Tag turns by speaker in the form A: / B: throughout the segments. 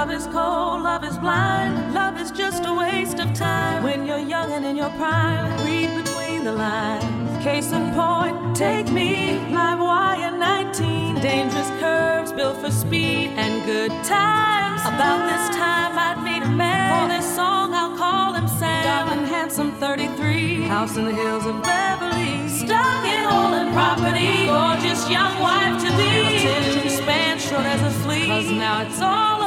A: Love is cold, love is blind, love is just a waste of time. When you're young and in your prime, read between the lines. Case in point, take me, live wire 19. Dangerous curves built for speed and good times. About this time, I'd meet a man. For this song, I'll call him Sam. Dark and handsome 33, house in the hills of Beverly. Stuck in all property, gorgeous young wife to be. Attention span short as a flea. Cause now it's all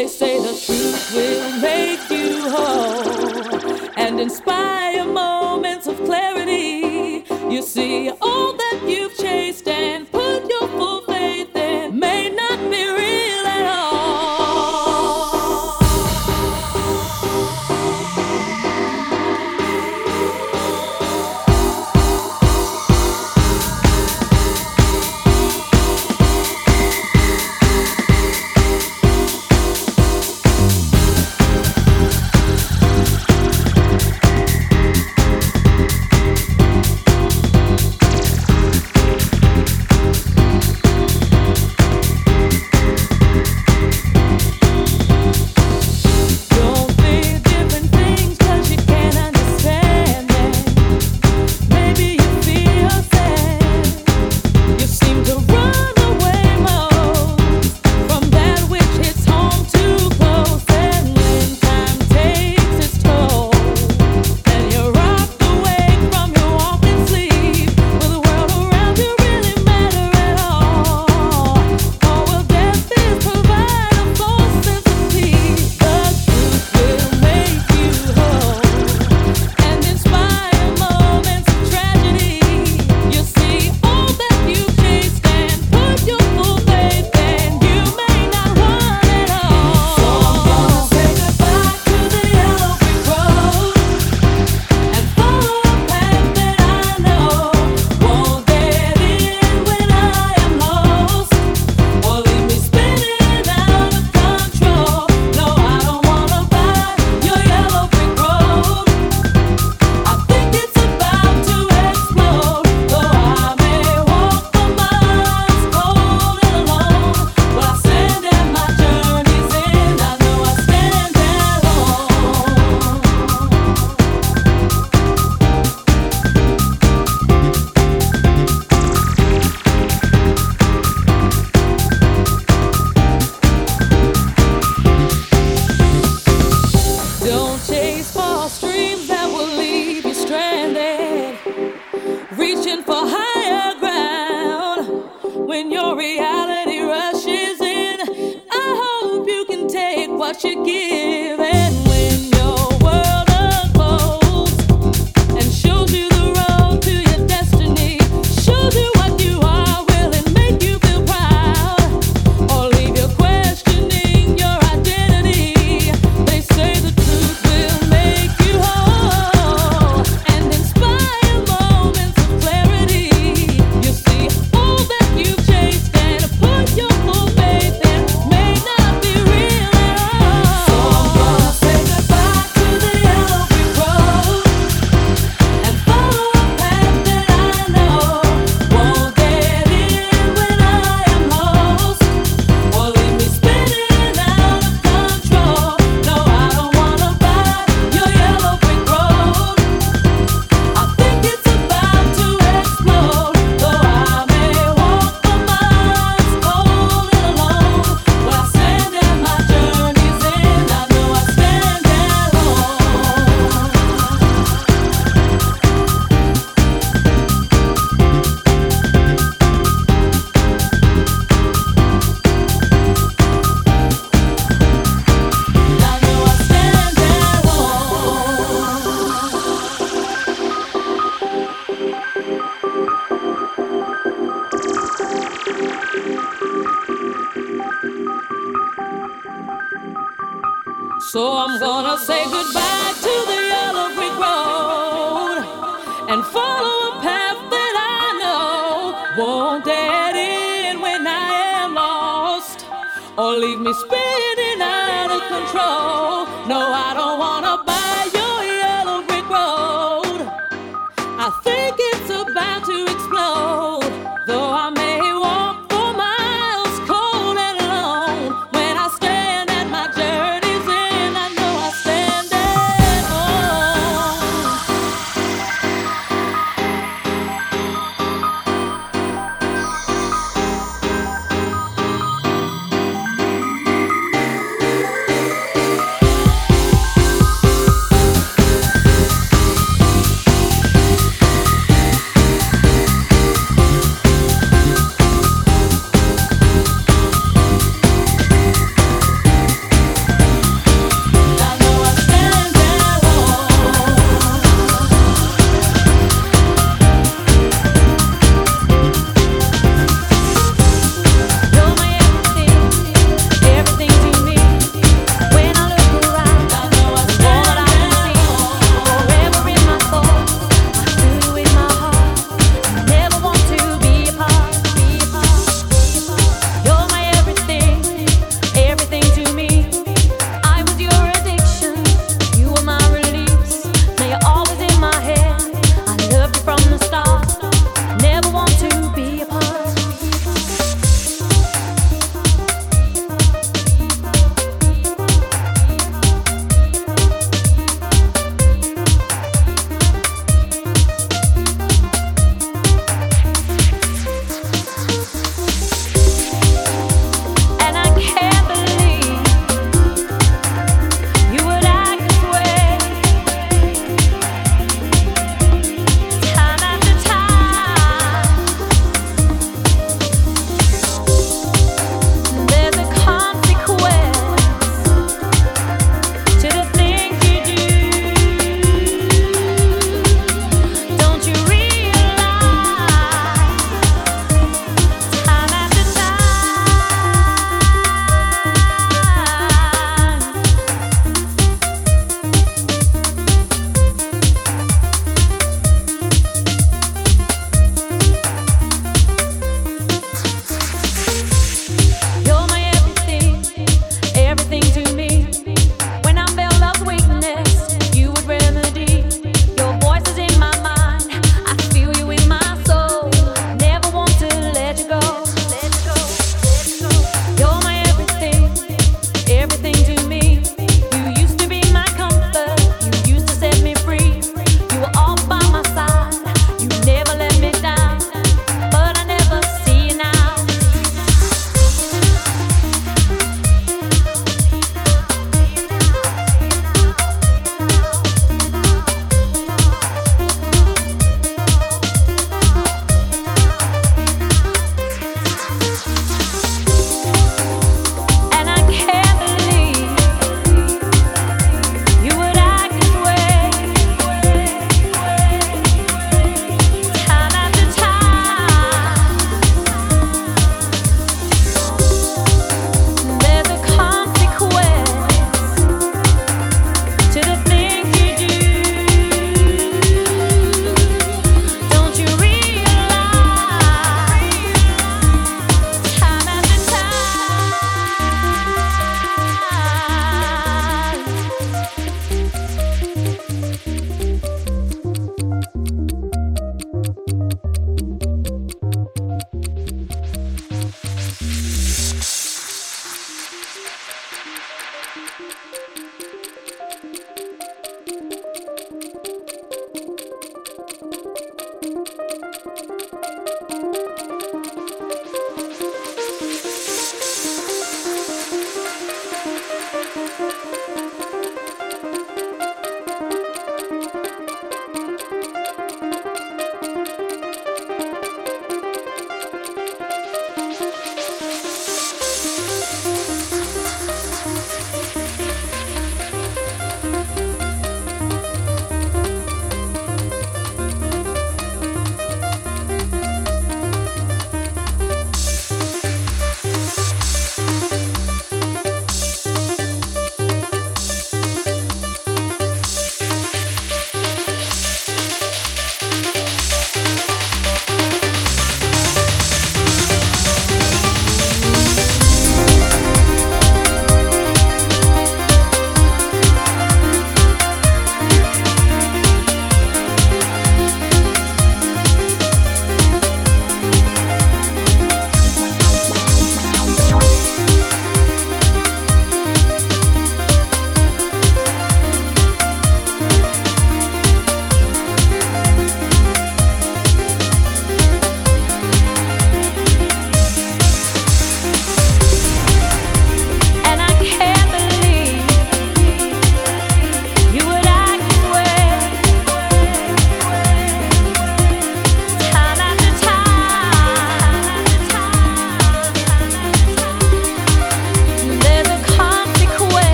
A: They say the truth will make